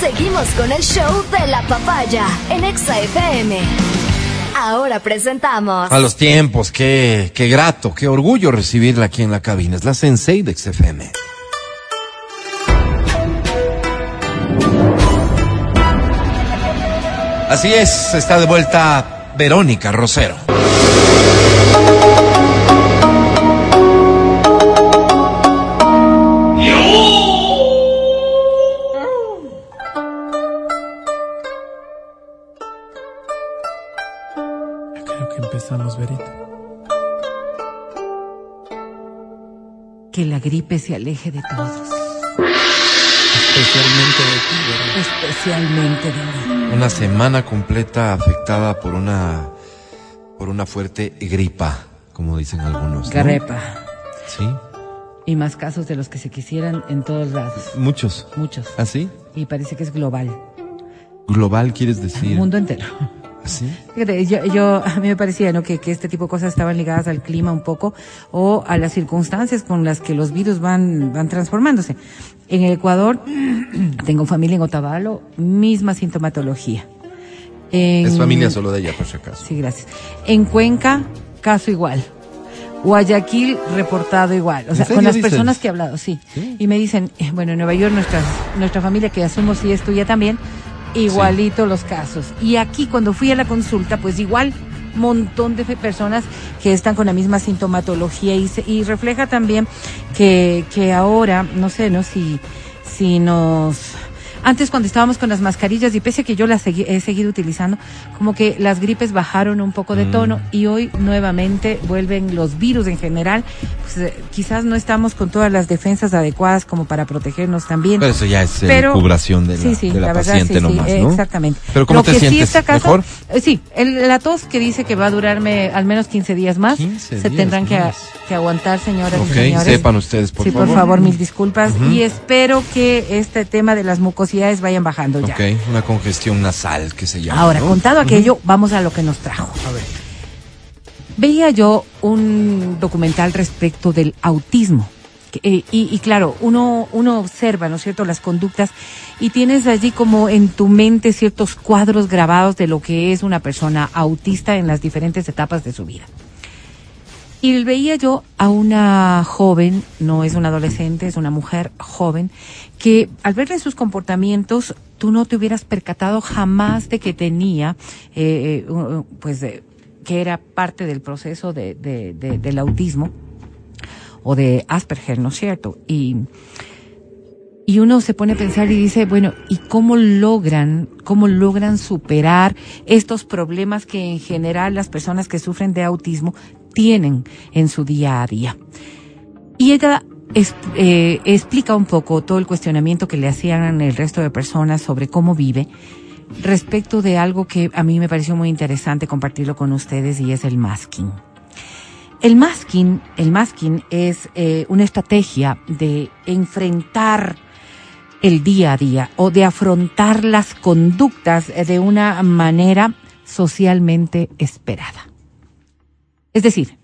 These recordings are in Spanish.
Seguimos con el show de la papaya en Exa. Ahora presentamos. A los tiempos, qué, qué grato, qué orgullo recibirla aquí en la cabina. Es la Sensei de XFM. Así es, está de vuelta Verónica Rosero. Que la gripe se aleje de todos, Especialmente de ti, Verito. especialmente de mí. Una semana completa afectada por una por una fuerte gripa, como dicen algunos. ¿no? Sí, Y más casos de los que se quisieran en todos lados. muchos. Muchos. ¿Así? Y parece que es global. Global quieres El decir. mundo entero. Fíjate, yo, yo- a mí me parecía ¿no? que, que este tipo de cosas estaban ligadas al clima un poco o a las circunstancias con las que los virus van, van transformándose. En el Ecuador, tengo familia en Otavalo, misma sintomatología. En- Es familia solo de ella, por si acaso. Sí, gracias. En Cuenca, caso igual. Guayaquil, reportado igual. O ¿En sea, con las dices? personas que he hablado, sí. Sí. Y me dicen, eh, bueno, en Nueva York, nuestra, nuestra familia, que asumo si es tuya también, igualito los casos. Y aquí, cuando fui a la consulta, pues igual, montón de personas que están con la misma sintomatología y, se- y refleja también que, que ahora, no sé, ¿no? Si, si nos... Antes cuando estábamos con las mascarillas y pese a que yo las segui- he seguido utilizando, como que las gripes bajaron un poco de Mm. tono y hoy nuevamente vuelven los virus en general. Pues, eh, quizás no estamos con todas las defensas adecuadas como para protegernos también. Pero eso ya es Pero- cubración de la, sí, sí, de la, verdad, paciente sí, sí, nomás, eh, ¿no? Exactamente. Pero ¿cómo Lo te que sí sientes? está caso- ¿Mejor? eh, sí, el- la tos que dice que va a durarme al menos 15 días más, 15 se días tendrán que, más. que aguantar, señoras Ok, y señores. sepan ustedes, por sí, favor. por favor, mil disculpas. Ujú. Y espero que este tema de las mucosidades vayan bajando ya. Ok, una congestión nasal que se llama. Ahora, ¿no? contado aquello, vamos a lo que nos trajo. A ver. Veía yo un documental respecto del autismo. Eh, y, y claro, uno, uno observa, ¿no es cierto?, las conductas y tienes allí como en tu mente ciertos cuadros grabados de lo que es una persona autista en las diferentes etapas de su vida. Y veía yo a una joven, no es una adolescente, es una mujer joven, que al verle sus comportamientos, tú no te hubieras percatado jamás de que tenía, eh, eh, pues, eh, que era parte del proceso de, de- de- del autismo o de Asperger, ¿no es cierto? Y, y uno se pone a pensar y dice, bueno, ¿y cómo logran, cómo logran superar estos problemas que en general las personas que sufren de autismo tienen en su día a día? Y ella eh, explica un poco todo el cuestionamiento que le hacían el resto de personas sobre cómo vive respecto de algo que a mí me pareció muy interesante compartirlo con ustedes y es el masking. El masking, el masking es eh, una estrategia de enfrentar el día a día o de afrontar las conductas de una manera socialmente esperada. Es decir,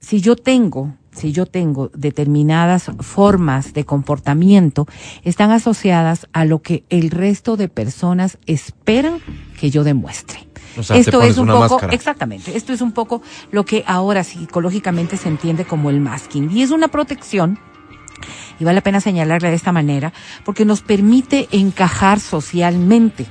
si yo tengo, si yo tengo determinadas formas de comportamiento, están asociadas a lo que el resto de personas esperan que yo demuestre. O sea, te Esto es un poco, máscara. exactamente, esto es un poco lo que ahora psicológicamente se entiende como el masking. Y es una protección y vale la pena señalarla de esta manera, porque nos permite encajar socialmente.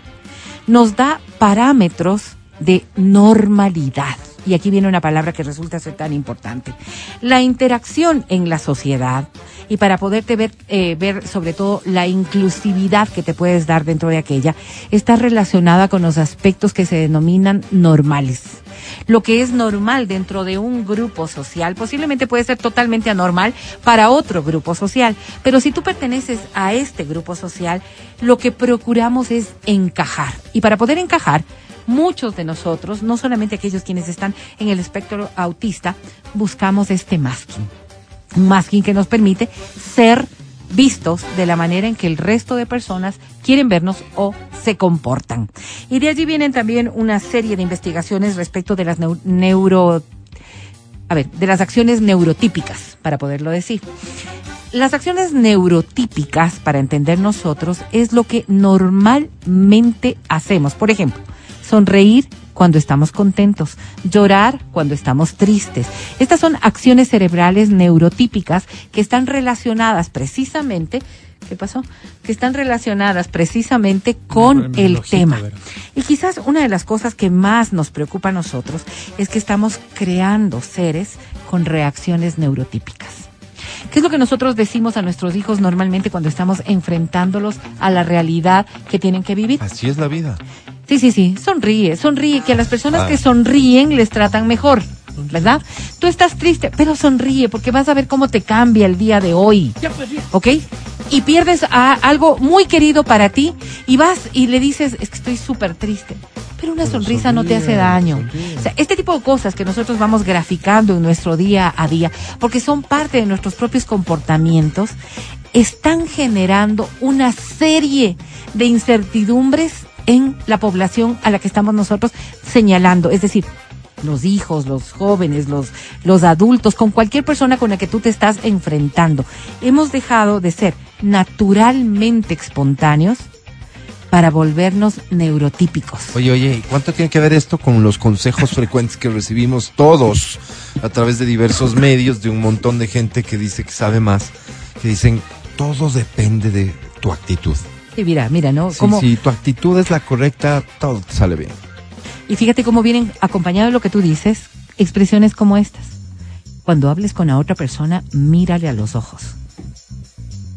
Nos da parámetros de normalidad. Y aquí viene una palabra que resulta ser tan importante. La interacción en la sociedad y para poderte ver, eh, ver sobre todo la inclusividad que te puedes dar dentro de aquella, está relacionada con los aspectos que se denominan normales. Lo que es normal dentro de un grupo social posiblemente puede ser totalmente anormal para otro grupo social. Pero si tú perteneces a este grupo social, lo que procuramos es encajar. Y para poder encajar, muchos de nosotros, no solamente aquellos quienes están en el espectro autista, buscamos este masking. Masking que nos permite ser vistos de la manera en que el resto de personas quieren vernos o se comportan. Y de allí vienen también una serie de investigaciones respecto de las neu- neuro, a ver, de las acciones neurotípicas, para poderlo decir. Las acciones neurotípicas, para entender nosotros, es lo que normalmente hacemos. Por ejemplo, sonreír cuando estamos contentos, llorar cuando estamos tristes. Estas son acciones cerebrales neurotípicas que están relacionadas precisamente, ¿qué pasó? Que están relacionadas precisamente con el tema. Y quizás una de las cosas que más nos preocupa a nosotros es que estamos creando seres con reacciones neurotípicas. ¿Qué es lo que nosotros decimos a nuestros hijos normalmente cuando estamos enfrentándolos a la realidad que tienen que vivir? Así es la vida. Sí, sí, sí, sonríe, sonríe, que a las personas Ah. que sonríen les tratan mejor, ¿verdad? Tú estás triste, pero sonríe porque vas a ver cómo te cambia el día de hoy, ¿ok? Y pierdes a algo muy querido para ti y vas y le dices, es que estoy súper triste, pero una sonrisa no te hace daño. O sea, este tipo de cosas que nosotros vamos graficando en nuestro día a día, porque son parte de nuestros propios comportamientos, están generando una serie de incertidumbres en la población a la que estamos nosotros señalando. Es decir, los hijos, los jóvenes, los, los adultos, con cualquier persona con la que tú te estás enfrentando. Hemos dejado de ser naturalmente espontáneos para volvernos neurotípicos. Oye, oye, ¿y cuánto tiene que ver esto con los consejos frecuentes que recibimos todos a través de diversos medios de un montón de gente que dice que sabe más, que dicen, todo depende de tu actitud. Sí, mira, mira, ¿no? Si, Como- si tu actitud es la correcta, todo te sale bien. Y fíjate cómo vienen acompañado de lo que tú dices, expresiones como estas. Cuando hables con la otra persona, mírale a los ojos.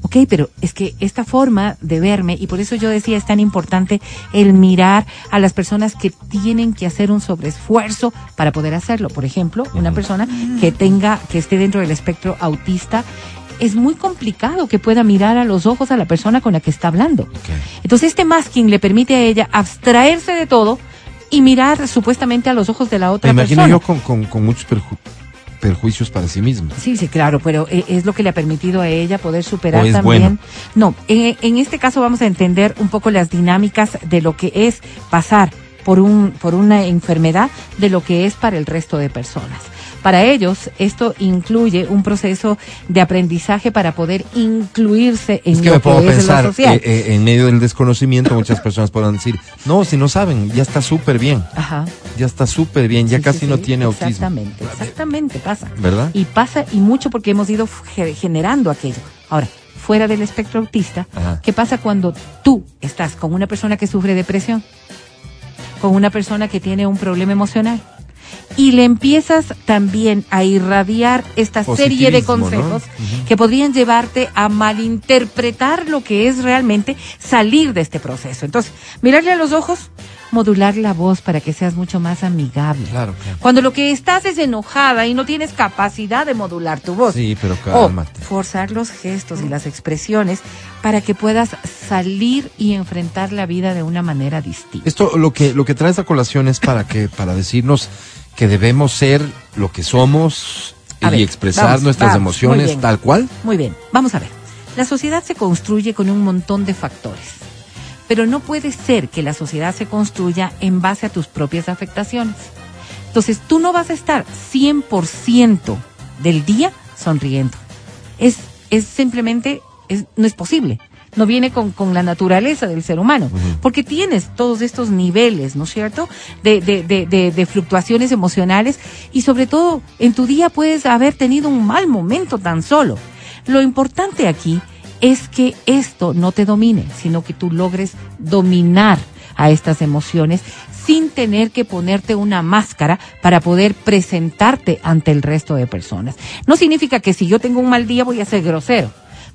Ok, pero es que esta forma de verme, y por eso yo decía, es tan importante el mirar a las personas que tienen que hacer un sobreesfuerzo para poder hacerlo. Por ejemplo, una persona que tenga, que esté dentro del espectro autista, es muy complicado que pueda mirar a los ojos a la persona con la que está hablando. Entonces este masking le permite a ella abstraerse de todo y mirar supuestamente a los ojos de la Me otra imagino persona. yo con, con- con muchos perju- perjuicios para sí mismo. Sí, sí, claro, pero eh, es lo que le ha permitido a ella poder superar ¿O es también. bueno? No, eh, en este caso vamos a entender un poco las dinámicas de lo que es pasar por un por una enfermedad de lo que es para el resto de personas. Para ellos, esto incluye un proceso de aprendizaje para poder incluirse en Es que lo me puedo que es pensar, lo social. eh, eh, en medio del desconocimiento, muchas personas podrán decir, no, si no saben, ya está súper bien, Ajá. ya está súper bien, ya Sí, casi sí, no sí, tiene autismo. Exactamente, exactamente, pasa. ¿Verdad? Y pasa y mucho porque hemos ido ge- generando aquello. Ahora, fuera del espectro autista, Ajá. ¿qué pasa cuando tú estás con una persona que sufre depresión? Con una persona que tiene un problema emocional. Y le empiezas también a irradiar esta serie de consejos que podrían llevarte a malinterpretar lo que es realmente salir de este proceso. Entonces, mirarle a los ojos, modular la voz para que seas mucho más amigable. Claro, claro. Cuando lo que estás es enojada y no tienes capacidad de modular tu voz. Sí, pero O cálmate. forzar los gestos y las expresiones para que puedas salir y enfrentar la vida de una manera distinta. Esto lo que lo que trae esta colación es para que para decirnos que debemos ser lo que somos A y ver, expresar vamos, nuestras vamos, emociones bien. tal cual. Muy bien, vamos a ver. La sociedad se construye con un montón de factores, pero no puede ser que la sociedad se construya en base a tus propias afectaciones. Entonces, tú no vas a estar 100% del día sonriendo. Es, es simplemente, es, no es posible. No viene con, con la naturaleza del ser humano, porque tienes todos estos niveles, ¿no es cierto?, de, de, de, de, de fluctuaciones emocionales y sobre todo en tu día puedes haber tenido un mal momento tan solo. Lo importante aquí es que esto no te domine, sino que tú logres dominar a estas emociones sin tener que ponerte una máscara para poder presentarte ante el resto de personas. No significa que si yo tengo un mal día voy a ser grosero,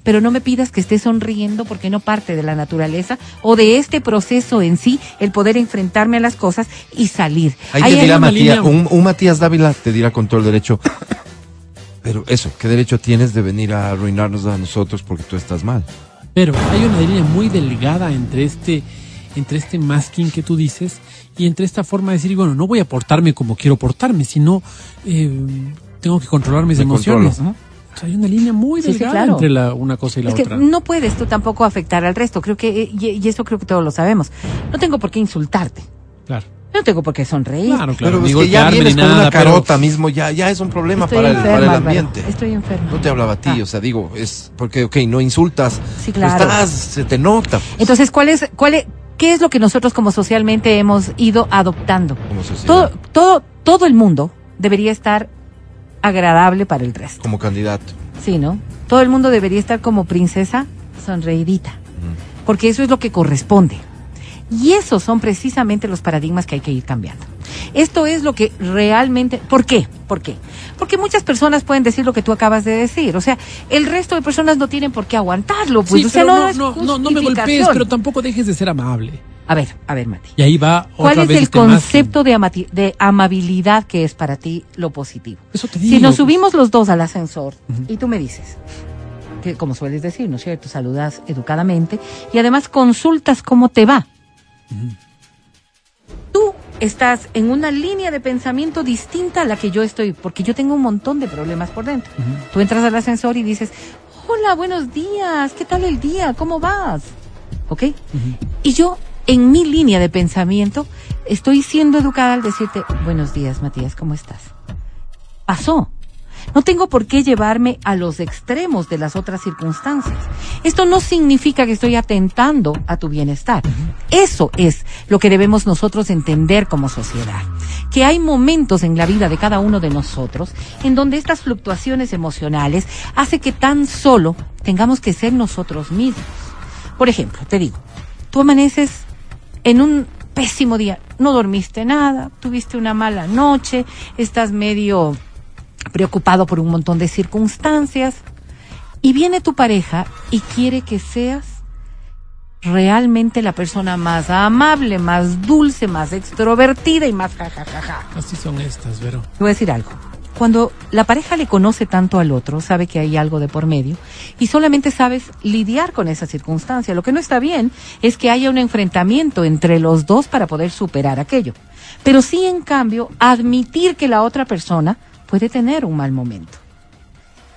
pero no me pidas que esté sonriendo porque no parte de la naturaleza o de este proceso en sí el poder enfrentarme a las cosas y salir. Ahí Ahí te dirá Matías, línea- un, un Matías Dávila te dirá con todo el derecho. Pero eso, ¿qué derecho tienes de venir a arruinarnos a nosotros porque tú estás mal? Pero hay una línea muy delgada entre este, entre este masking que tú dices y entre esta forma de decir, bueno, no voy a portarme como quiero portarme, sino eh, tengo que controlar mis Me emociones. controlo. O sea, hay una línea muy Sí, sí, delgada claro. entre la, una cosa y la Es que otra. no puedes tú tampoco afectar al resto, creo que, y, y eso creo que todos lo sabemos. No tengo por qué insultarte. Claro. No tengo por qué sonreír. Claro, claro. pero es que ya vienes ni con nada, una pero- carota mismo, ya, ya es un problema Estoy para el, para el Álvaro. ambiente. Estoy enferma. No te hablaba a ti, Ah. o sea, digo, es porque, ok, no insultas. Sí, claro. estás, se te nota. Entonces, ¿cuál es, cuál es, qué es lo que nosotros como socialmente hemos ido adoptando? Como sociedad, Todo, todo, todo el mundo debería estar agradable para el resto. como candidato. Sí, ¿no? Todo el mundo debería estar como princesa sonreidita, porque eso es lo que corresponde. Y esos son precisamente los paradigmas que hay que ir cambiando. Esto es lo que realmente... ¿Por qué? ¿Por qué? Porque muchas personas pueden decir lo que tú acabas de decir. O sea, el resto de personas no tienen por qué aguantarlo. Pues, Sí, o sea, pero no, no, no, no, no me golpees, pero tampoco dejes de ser amable. A ver, a ver, Mati. Y ahí va otra ¿Cuál es vez el este concepto de, amati- de amabilidad que es para ti lo positivo? Eso te Si digo, nos pues. subimos los dos al ascensor y tú me dices, que como sueles decir, ¿no es cierto? Saludas educadamente y además consultas cómo te va. Tú estás en una línea de pensamiento distinta a la que yo estoy, porque yo tengo un montón de problemas por dentro. Tú entras al ascensor y dices, hola, buenos días, ¿qué tal el día? ¿Cómo vas? ¿Ok? Y yo, en mi línea de pensamiento, estoy siendo educada al decirte, buenos días, Matías, ¿cómo estás? Pasó. No tengo por qué llevarme a los extremos de las otras circunstancias. Esto no significa que estoy atentando a tu bienestar. Eso es lo que debemos nosotros entender como sociedad. Que hay momentos en la vida de cada uno de nosotros en donde estas fluctuaciones emocionales hace que tan solo tengamos que ser nosotros mismos. Por ejemplo, te digo, tú amaneces en un pésimo día, no dormiste nada, tuviste una mala noche, estás medio preocupado por un montón de circunstancias y viene tu pareja y quiere que seas realmente la persona más amable, más dulce, más extrovertida y más jajajaja. Así son estas, Vero. Te voy a decir algo. Cuando la pareja le conoce tanto al otro, sabe que hay algo de por medio y solamente sabes lidiar con esa circunstancia. Lo que no está bien es que haya un enfrentamiento entre los dos para poder superar aquello. Pero sí, en cambio, admitir que la otra persona puede tener un mal momento.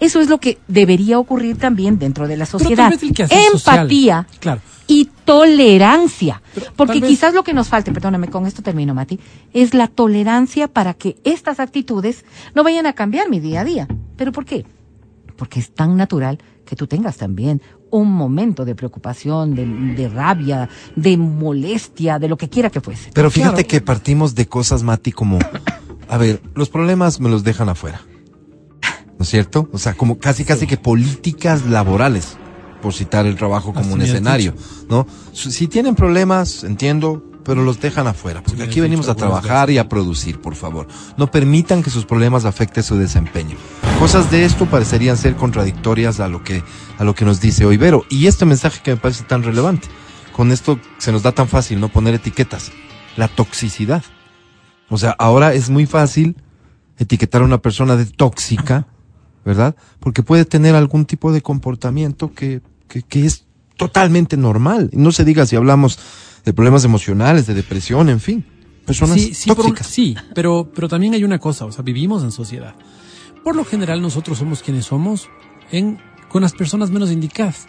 Eso es lo que debería ocurrir también dentro de la sociedad. Empatía Claro. y tolerancia. Pero Porque vez- quizás lo que nos falte, perdóname, con esto termino, Mati, es la tolerancia para que estas actitudes no vayan a cambiar mi día a día. ¿Pero por qué? Porque es tan natural que tú tengas también un momento de preocupación, de, de rabia, de molestia, de lo que quiera que fuese. Pero fíjate Claro. que partimos de cosas, Mati, como, a ver, los problemas me los dejan afuera. ¿No es cierto? O sea, como casi, casi que políticas laborales, por citar el trabajo como Así un escenario, ¿no? Si tienen problemas, entiendo, pero los dejan afuera, porque aquí venimos a trabajar y a producir, por favor. No permitan que sus problemas afecten su desempeño. Cosas de esto parecerían ser contradictorias a lo que, a lo que nos dice hoy Vero. Y este mensaje que me parece tan relevante. Con esto se nos da tan fácil no poner etiquetas. La toxicidad. O sea, ahora es muy fácil etiquetar a una persona de tóxica, ¿verdad? Porque puede tener algún tipo de comportamiento que, que, que es totalmente normal. No se diga si hablamos de problemas emocionales, de depresión, en fin. Personas Sí, sí, por tóxicas. sí, pero, pero también hay una cosa, o sea, vivimos en sociedad. Por lo general nosotros somos quienes somos en, con las personas menos indicadas.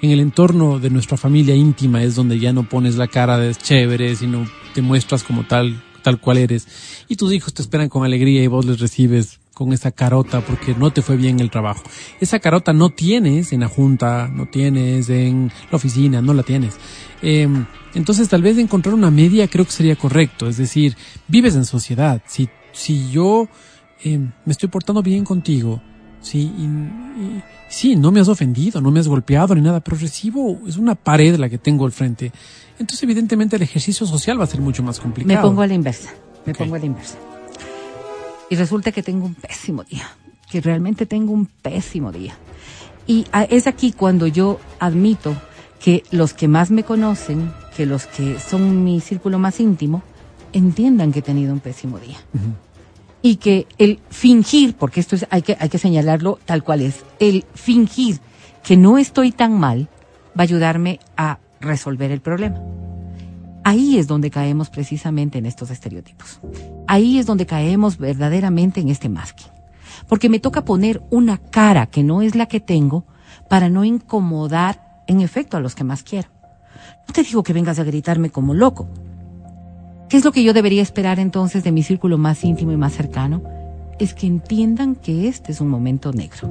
En el entorno de nuestra familia íntima es donde ya no pones la cara de chévere, sino te muestras como tal, tal cual eres. Y tus hijos te esperan con alegría y vos les recibes con esa carota porque no te fue bien el trabajo. Esa carota no tienes en la junta, no tienes en la oficina, no la tienes. Eh, entonces tal vez encontrar una media creo que sería correcto. Es decir, vives en sociedad. Si, si yo eh, me estoy portando bien contigo, sí, y, y- sí, no me has ofendido, no me has golpeado ni nada, pero recibo, es una pared la que tengo al frente. Entonces evidentemente el ejercicio social va a ser mucho más Me complicado. pongo a la inversa. Me pongo a la inversa. Y resulta que tengo un pésimo día. Que realmente tengo un pésimo día. Y es aquí cuando yo admito que los que más me conocen, que los que son mi círculo más íntimo, entiendan que he tenido un pésimo día. Y que el fingir, porque esto es, hay que, hay que señalarlo tal cual es, el fingir que no estoy tan mal va a ayudarme a resolver el problema. Ahí es donde caemos precisamente en estos estereotipos. Ahí es donde caemos verdaderamente en este masking. Porque me toca poner una cara que no es la que tengo para no incomodar en efecto a los que más quiero. No te digo que vengas a gritarme como loco. ¿Qué es lo que yo debería esperar entonces de mi círculo más íntimo y más cercano? Es que entiendan que este es un momento negro.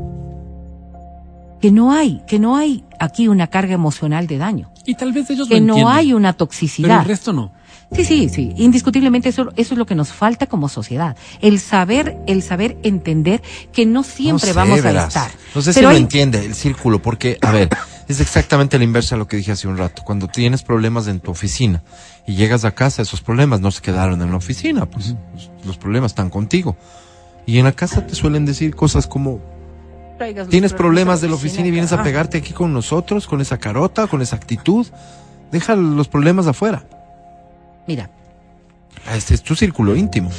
Que no hay, que no hay aquí una carga emocional de daño. Y tal vez ellos Que lo no hay una Pero toxicidad. el resto no. Sí, sí, sí. Indiscutiblemente eso, eso es lo que nos falta como sociedad. El saber, el saber entender que no siempre No sé, vamos a estar. No sé si Pero lo hay- entiende el círculo, porque, a ver, es exactamente la inversa a lo que dije hace un rato. Cuando tienes problemas en tu oficina y llegas a casa, esos problemas no se quedaron en la oficina, pues los problemas están contigo. Y en la casa te suelen decir cosas como, Traigas los tienes problemas de la oficina y vienes a acá. pegarte aquí con nosotros, con esa carota, con esa actitud. Deja los problemas afuera. Mira, Ah, Este es tu círculo íntimo.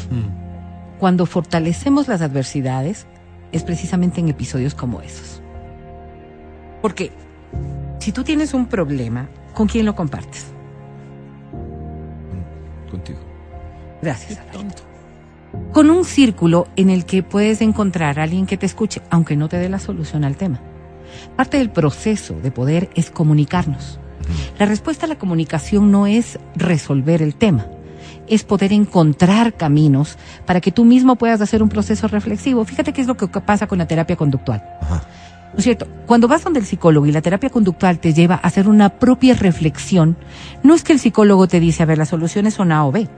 cuando fortalecemos las adversidades es precisamente en episodios como esos. Porque si tú tienes un problema, ¿con quién lo compartes? Contigo. Gracias. Abel. Con un círculo en el que puedes encontrar a alguien que te escuche, aunque no te dé la solución al tema. Parte del proceso de poder es comunicarnos. La respuesta a la comunicación no es resolver el tema, es poder encontrar caminos para que tú mismo puedas hacer un proceso reflexivo. Fíjate qué es lo que pasa con la terapia conductual. Ajá. ¿No es cierto? Cuando vas donde el psicólogo y la terapia conductual te lleva a hacer una propia reflexión, no es que el psicólogo te dice, a ver, las soluciones son A o B.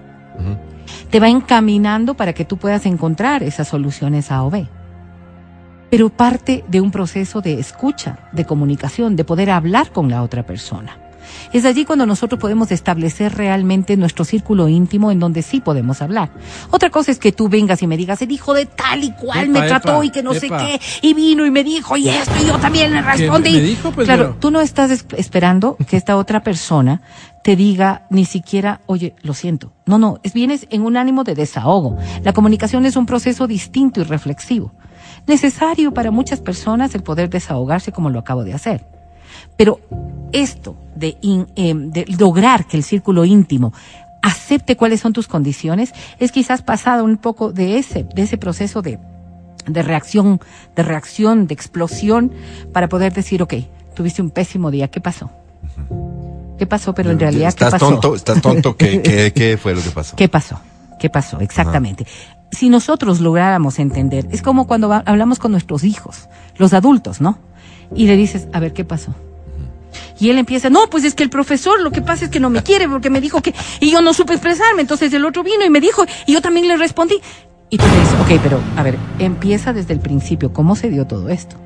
Te va encaminando para que tú puedas encontrar esas soluciones A o B. Pero parte de un proceso de escucha, de comunicación, de poder hablar con la otra persona. Es allí cuando nosotros podemos establecer realmente nuestro círculo íntimo en donde sí podemos hablar. Otra cosa es que tú vengas y me digas, el hijo de tal y cual me trató epa, y que no sé qué, y vino y me dijo y esto y yo también le respondí. me dijo? Pues, claro, pero- tú no estás es- esperando que esta otra persona te diga ni siquiera, oye, lo siento. No, no, es vienes en un ánimo de desahogo. La comunicación es un proceso distinto y reflexivo. Necesario para muchas personas el poder desahogarse como lo acabo de hacer. Pero esto de, in- em, de lograr que el círculo íntimo acepte cuáles son tus condiciones es quizás pasado un poco de ese, de ese proceso de, de reacción, de reacción, de explosión, para poder decir, ok, tuviste un pésimo día, ¿qué pasó? ¿Qué pasó? Pero en realidad, ¿qué estás pasó? tonto, estás tonto. ¿Qué, qué, qué fue lo que pasó? ¿Qué pasó? ¿Qué pasó? Exactamente. Si nosotros lográramos entender, es como cuando hablamos con nuestros hijos, los adultos, ¿no? Y le dices, a ver, ¿qué pasó? Y él empieza, no, pues es que el profesor lo que pasa es que no me quiere porque me dijo que, y yo no supe expresarme, entonces el otro vino y me dijo, y yo también le respondí. Y tú le dices, ok, pero a ver, empieza desde el principio, ¿cómo se dio todo esto?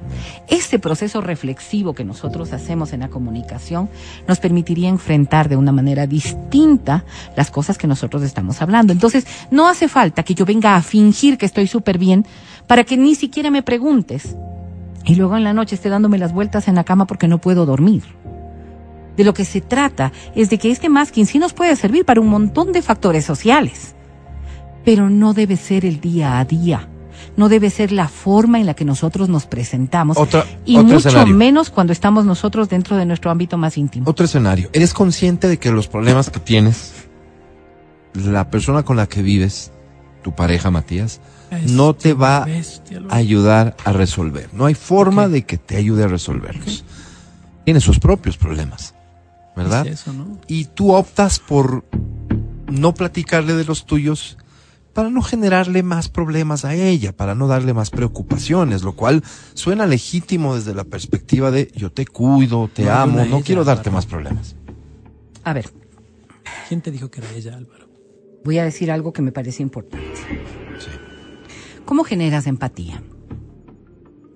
Este proceso reflexivo que nosotros hacemos en la comunicación nos permitiría enfrentar de una manera distinta las cosas que nosotros estamos hablando. Entonces, no hace falta que yo venga a fingir que estoy súper bien para que ni siquiera me preguntes y luego en la noche esté dándome las vueltas en la cama porque no puedo dormir. De lo que se trata es de que este masking sí nos puede servir para un montón de factores sociales, pero no debe ser el día a día. No debe ser la forma en la que nosotros nos presentamos Otra- y otro mucho escenario. menos cuando estamos nosotros dentro de nuestro ámbito más íntimo. Otro escenario. ¿Eres consciente de que los problemas que tienes, la persona con la que vives, tu pareja Matías, no te va a ayudar a resolver? No hay forma de que te ayude a resolverlos. Tiene sus propios problemas, ¿verdad? Es eso, ¿no? Y tú optas por no platicarle de los tuyos para no generarle más problemas a ella, para no darle más preocupaciones, lo cual suena legítimo desde la perspectiva de yo te cuido, te No, amo, no ella, quiero darte Álvaro. más problemas. A ver, ¿Quién te dijo que era ella, Álvaro? voy a decir algo que me parece importante. ¿Cómo generas empatía?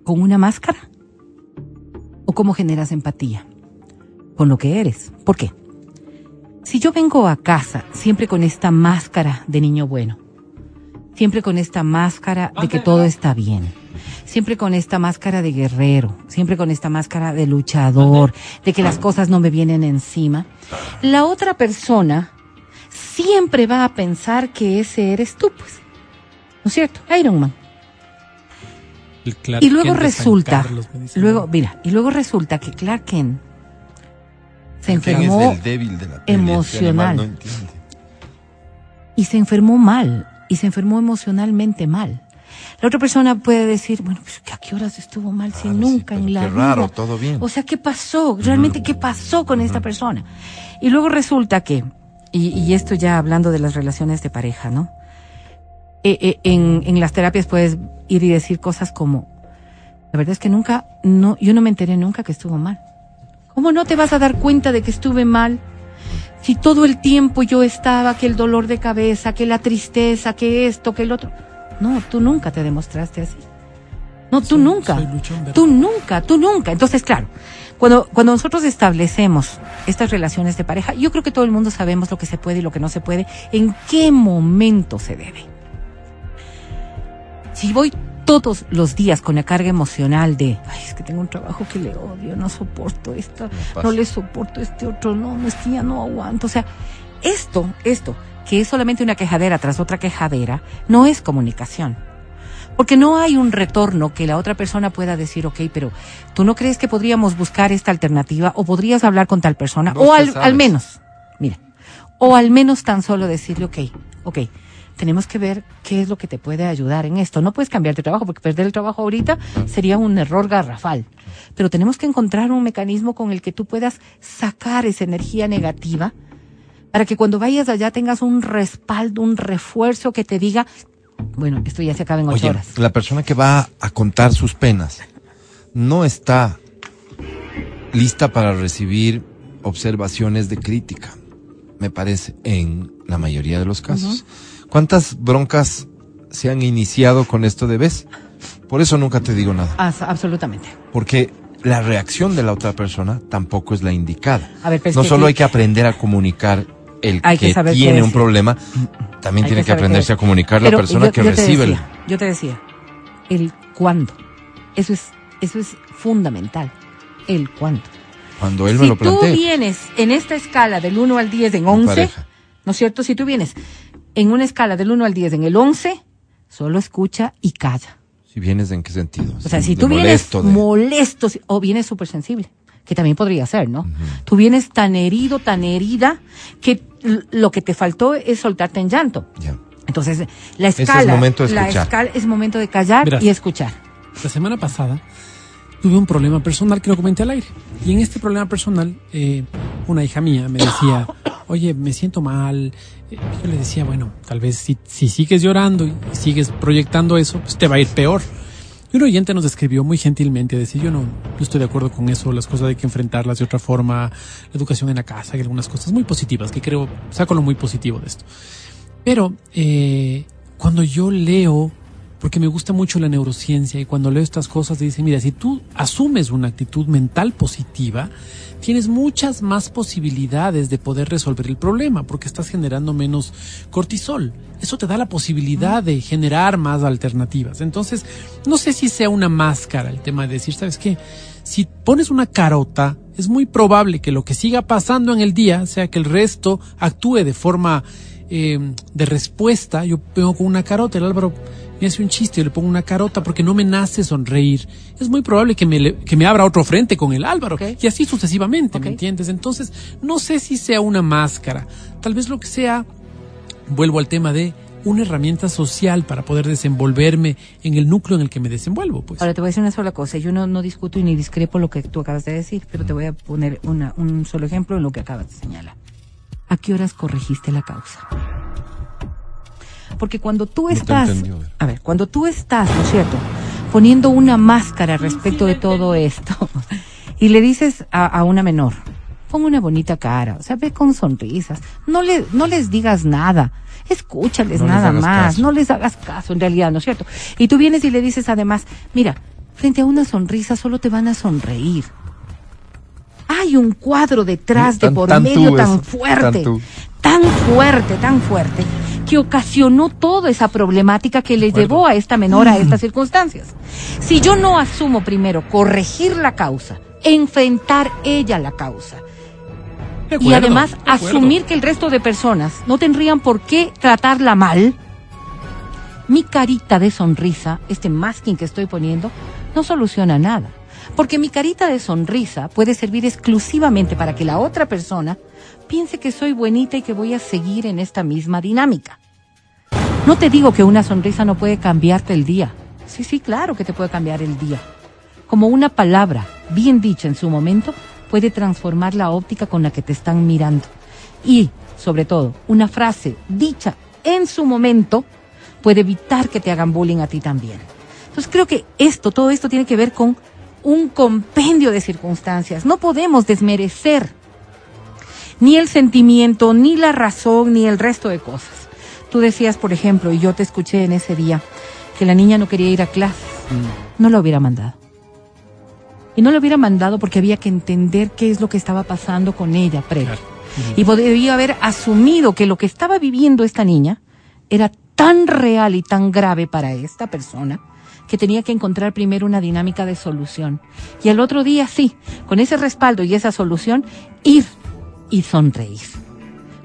¿Con una máscara? ¿O cómo generas empatía? Con lo que eres. ¿Por qué? Si yo vengo a casa siempre con esta máscara de niño bueno, siempre con esta máscara de que todo está bien, siempre con esta máscara de guerrero, siempre con esta máscara de luchador, de que las cosas no me vienen encima, la otra persona siempre va a pensar que ese eres tú, pues. ¿No es cierto? Iron Man. El Clark Y luego Kent resulta, Carlos, luego, mira, y luego resulta que Clark Kent se ¿Quién enfermó es el débil de la peli? emocional. Animal no entiende. y se enfermó mal, y se enfermó emocionalmente mal. La otra persona puede decir, bueno, pues, ¿a qué horas estuvo mal si Claro, sí, nunca pero en la qué vida? raro, todo bien. O sea, ¿qué pasó? Realmente, ¿qué pasó con esta persona? Y luego resulta que y, y esto ya hablando de las relaciones de pareja, ¿no? Eh, eh, en, en las terapias puedes ir y decir cosas como, la verdad es que nunca, no, yo no me enteré nunca que estuvo mal. ¿Cómo no te vas a dar cuenta de que estuve mal? Si todo el tiempo yo estaba, que el dolor de cabeza, que la tristeza, que esto, que el otro. No, tú nunca te demostraste así. No, tú Soy- nunca. soy luchón, ¿verdad? Tú nunca, tú nunca. Entonces, claro, cuando, cuando nosotros establecemos estas relaciones de pareja, yo creo que todo el mundo sabemos lo que se puede y lo que no se puede, en qué momento se debe. Si voy todos los días con la carga emocional de, ay, es que tengo un trabajo que le odio, no soporto esto, no le soporto este otro, no, no es que ya no aguanto. O sea, esto, esto, que es solamente una quejadera tras otra quejadera, no es comunicación. Porque no hay un retorno que la otra persona pueda decir, ok, pero tú no crees que podríamos buscar esta alternativa o podrías hablar con tal persona No o al, al menos, mira, o al menos tan solo decirle, ok, ok, tenemos que ver qué es lo que te puede ayudar en esto. No puedes cambiar de trabajo porque perder el trabajo ahorita sería un error garrafal. Pero tenemos que encontrar un mecanismo con el que tú puedas sacar esa energía negativa para que cuando vayas allá tengas un respaldo, un refuerzo que te diga, bueno, esto ya se acaba en ocho Oye, horas. la persona que va a contar sus penas no está lista para recibir observaciones de crítica, me parece, en la mayoría de los casos. ¿Cuántas broncas se han iniciado con esto de ves? Por eso nunca te digo nada, As- absolutamente. porque la reacción de la otra persona tampoco es la indicada. A ver, pero es no solo hay que aprender a comunicar el Hay que tiene un problema, también Hay tiene que, aprenderse a comunicar la persona yo- que yo te recibe el... yo te decía, el cuándo. Eso es, eso es fundamental. El cuándo. Cuando él me si lo tú plantea. vienes en esta escala del 1 al 10 en Mi 11, pareja. ¿No es cierto? Si tú vienes en una escala del 1 al 10 en el 11, solo escucha y calla. Si vienes en qué sentido. O sea, si tú molesto, vienes de- molesto si- o vienes súper sensible, que también podría ser, ¿no? Tú vienes tan herido, tan herida, que lo que te faltó es soltarte en llanto. Ya. Entonces, la es escala, momento de la escala es momento de callar Verás. y escuchar. La semana pasada tuve un problema personal que no comenté al aire. Y en este problema personal, eh, una hija mía me decía, oye, me siento mal. Eh, Yo le decía, bueno, tal vez si, si sigues llorando y sigues proyectando eso, pues te va a ir peor. Y un oyente nos escribió muy gentilmente, decir, yo no, no estoy de acuerdo con eso, las cosas hay que enfrentarlas de otra forma, la educación en la casa y algunas cosas muy positivas, que creo, saco lo muy positivo de esto. Pero eh, cuando yo leo, porque me gusta mucho la neurociencia y cuando leo estas cosas dice, mira, si tú asumes una actitud mental positiva, tienes muchas más posibilidades de poder resolver el problema porque estás generando menos cortisol. Eso te da la posibilidad de generar más alternativas. Entonces, no sé si sea una máscara el tema de decir, ¿sabes qué? Si pones una carota, es muy probable que lo que siga pasando en el día sea que el resto actúe de forma eh, de respuesta. Yo vengo con una carota, el Álvaro me hace un chiste, yo le pongo una carota porque no me nace sonreír. Es muy probable que me, que me abra otro frente con el Álvaro Ok. y así sucesivamente, Ok. ¿me entiendes? Entonces, no sé si sea una máscara. Tal vez lo que sea, vuelvo al tema de una herramienta social para poder desenvolverme en el núcleo en el que me desenvuelvo, pues. Ahora te voy a decir una sola cosa. Yo no, no discuto y ni discrepo lo que tú acabas de decir, pero te voy a poner una, un solo ejemplo en lo que acabas de señalar. ¿A qué horas corregiste la causa? Porque cuando tú estás, entendí, a ver. cuando tú estás, ¿no es cierto? Poniendo una máscara respecto de todo esto y le dices a, a una menor, pon una bonita cara, o sea, ve con sonrisas, no le, no les digas nada, escúchales No nada más, caso. no les hagas caso en realidad, ¿no es cierto? Y tú vienes y le dices además, mira, frente a una sonrisa solo te van a sonreír. Hay un cuadro detrás de por tan medio tan eso, fuerte, tan fuerte, tan fuerte, que ocasionó toda esa problemática que le acuerdo. llevó a esta menor a estas circunstancias. Si yo no asumo primero corregir la causa, enfrentar ella la causa, y además asumir que el resto de personas no tendrían por qué tratarla mal, mi carita de sonrisa, este masking que estoy poniendo, no soluciona nada. Porque mi carita de sonrisa puede servir exclusivamente para que la otra persona piense que soy bonita y que voy a seguir en esta misma dinámica. No te digo que una sonrisa no puede cambiarte el día. Sí, sí, claro que te puede cambiar el día. Como una palabra bien dicha en su momento puede transformar la óptica con la que te están mirando. Y sobre todo, una frase dicha en su momento puede evitar que te hagan bullying a ti también. Entonces creo que esto, todo esto tiene que ver con un compendio de circunstancias. No podemos desmerecer ni el sentimiento, ni la razón, ni el resto de cosas. Tú decías, por ejemplo, y yo te escuché en ese día, que la niña no quería ir a clases. No lo hubiera mandado. Y no lo hubiera mandado porque había que entender qué es lo que estaba pasando con ella previo. Y podría haber asumido que lo que estaba viviendo esta niña era tan real y tan grave para esta persona que tenía que encontrar primero una dinámica de solución. Y al otro día sí, con ese respaldo y esa solución, ir y sonreír.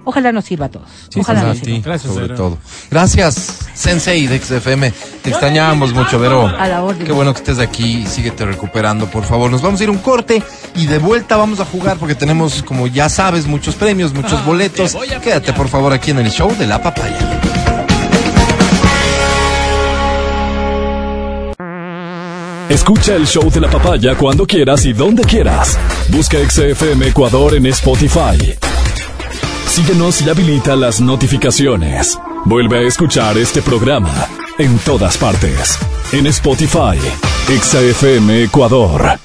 Ojalá nos sirva a todos. Sí, Ojalá sí, nos sirva. Gracias, sobre Vero. todo. Gracias, Sensei de XFM. Te extrañábamos mucho, Vero. A la orden. Qué bueno que estés aquí. Síguete recuperando, por favor. Nos vamos a ir a un corte y de vuelta vamos a jugar porque tenemos, como ya sabes, muchos premios, muchos boletos. te voy a Quédate, por favor, aquí en el show de la papaya. Escucha el show de la papaya cuando quieras y donde quieras. Busca XFM Ecuador en Spotify. Síguenos y habilita las notificaciones. Vuelve a escuchar este programa en todas partes. En Spotify, XFM Ecuador.